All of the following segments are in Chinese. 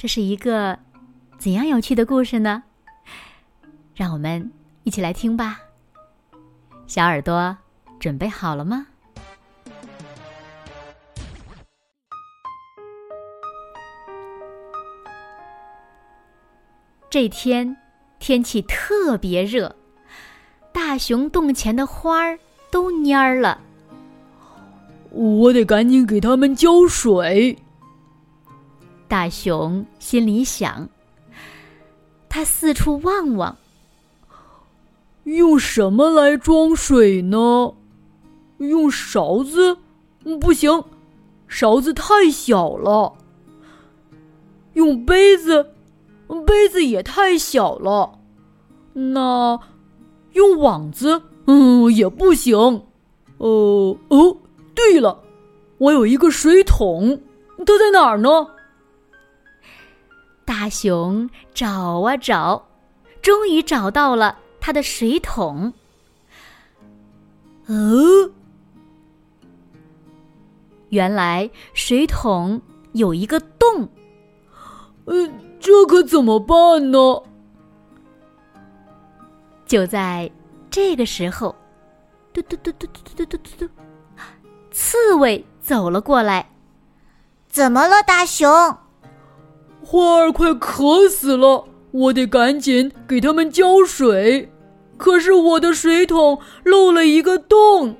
这是一个怎样有趣的故事呢？让我们一起来听吧。小耳朵准备好了吗？这天天气特别热，大熊洞前的花儿都蔫儿了。我得赶紧给它们浇水。大熊心里想：“他四处望望，用什么来装水呢？用勺子？不行，勺子太小了。用杯子？杯子也太小了。那用网子？嗯，也不行。哦哦，对了，我有一个水桶，它在哪儿呢？”大熊找啊找，终于找到了他的水桶。哦，原来水桶有一个洞。呃，这可怎么办呢？就在这个时候，嘟嘟嘟嘟嘟嘟嘟嘟嘟，刺猬走了过来。怎么了，大熊？花儿快渴死了，我得赶紧给它们浇水。可是我的水桶漏了一个洞，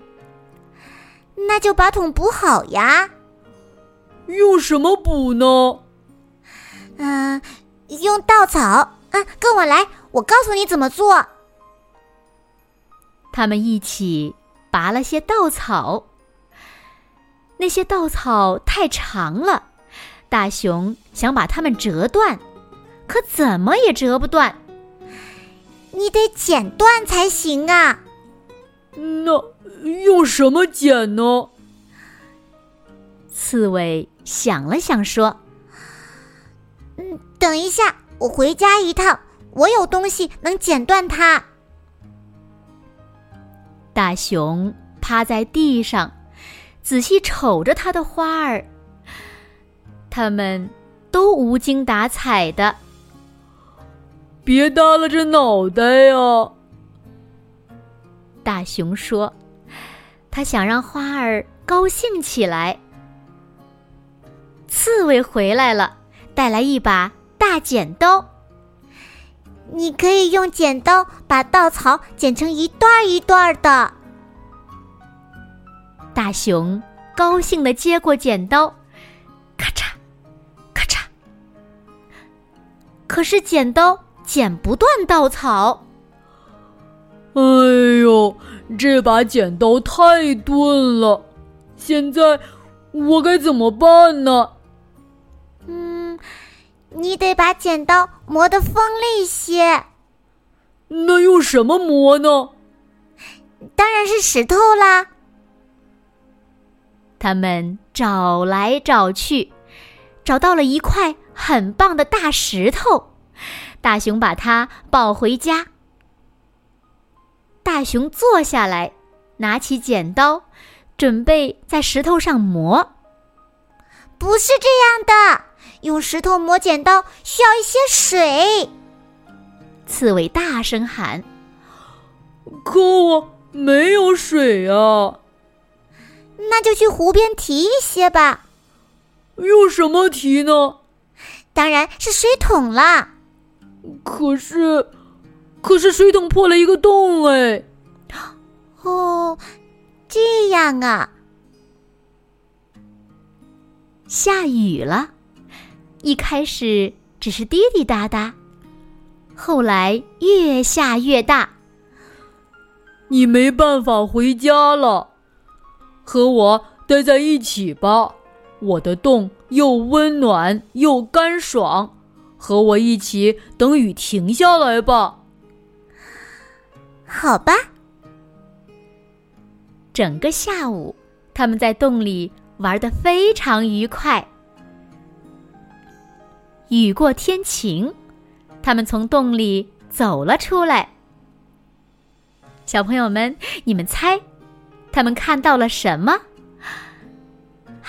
那就把桶补好呀。用什么补呢？嗯，用稻草。嗯，跟我来，我告诉你怎么做。他们一起拔了些稻草，那些稻草太长了。大熊想把它们折断，可怎么也折不断。你得剪断才行啊！那用什么剪呢？刺猬想了想说：“嗯，等一下，我回家一趟，我有东西能剪断它。”大熊趴在地上，仔细瞅着它的花儿。他们都无精打采的。别耷拉着脑袋呀！大熊说：“他想让花儿高兴起来。”刺猬回来了，带来一把大剪刀。你可以用剪刀把稻草剪成一段一段的。大熊高兴的接过剪刀。可是剪刀剪不断稻草。哎呦，这把剪刀太钝了，现在我该怎么办呢？嗯，你得把剪刀磨得锋利些。那用什么磨呢？当然是石头啦。他们找来找去，找到了一块。很棒的大石头，大熊把它抱回家。大熊坐下来，拿起剪刀，准备在石头上磨。不是这样的，用石头磨剪刀需要一些水。刺猬大声喊：“可我没有水啊！”那就去湖边提一些吧。用什么提呢？当然是水桶啦。可是，可是水桶破了一个洞哎。哦，这样啊。下雨了，一开始只是滴滴答答，后来越下越大。你没办法回家了，和我待在一起吧。我的洞又温暖又干爽，和我一起等雨停下来吧。好吧。整个下午，他们在洞里玩得非常愉快。雨过天晴，他们从洞里走了出来。小朋友们，你们猜，他们看到了什么？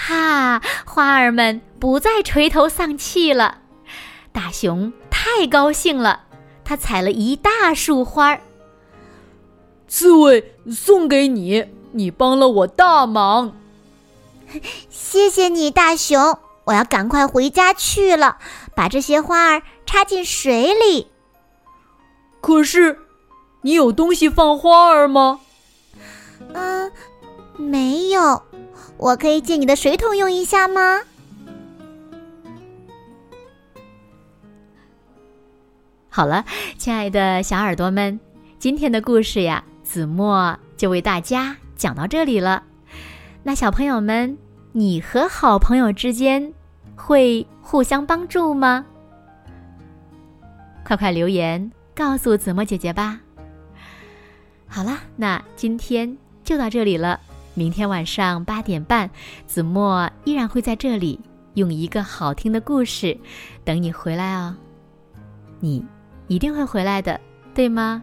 哈，花儿们不再垂头丧气了。大熊太高兴了，他采了一大束花儿。刺猬送给你，你帮了我大忙。谢谢你，大熊。我要赶快回家去了，把这些花儿插进水里。可是，你有东西放花儿吗？嗯，没有。我可以借你的水桶用一下吗？好了，亲爱的小耳朵们，今天的故事呀，子墨就为大家讲到这里了。那小朋友们，你和好朋友之间会互相帮助吗？快快留言告诉子墨姐姐吧。好了，那今天就到这里了。明天晚上八点半，子墨依然会在这里，用一个好听的故事等你回来哦。你一定会回来的，对吗？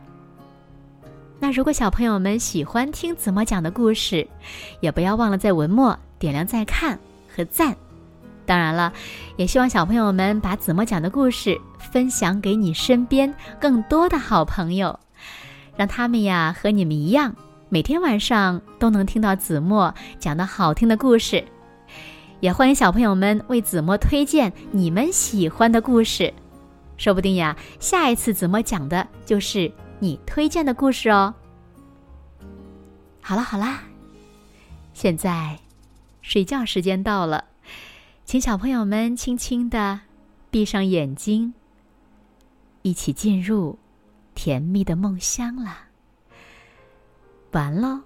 那如果小朋友们喜欢听子墨讲的故事，也不要忘了在文末点亮再看和赞。当然了，也希望小朋友们把子墨讲的故事分享给你身边更多的好朋友，让他们呀和你们一样。每天晚上都能听到子墨讲的好听的故事，也欢迎小朋友们为子墨推荐你们喜欢的故事，说不定呀，下一次子墨讲的就是你推荐的故事哦。好了好啦，现在睡觉时间到了，请小朋友们轻轻的闭上眼睛，一起进入甜蜜的梦乡了。完了。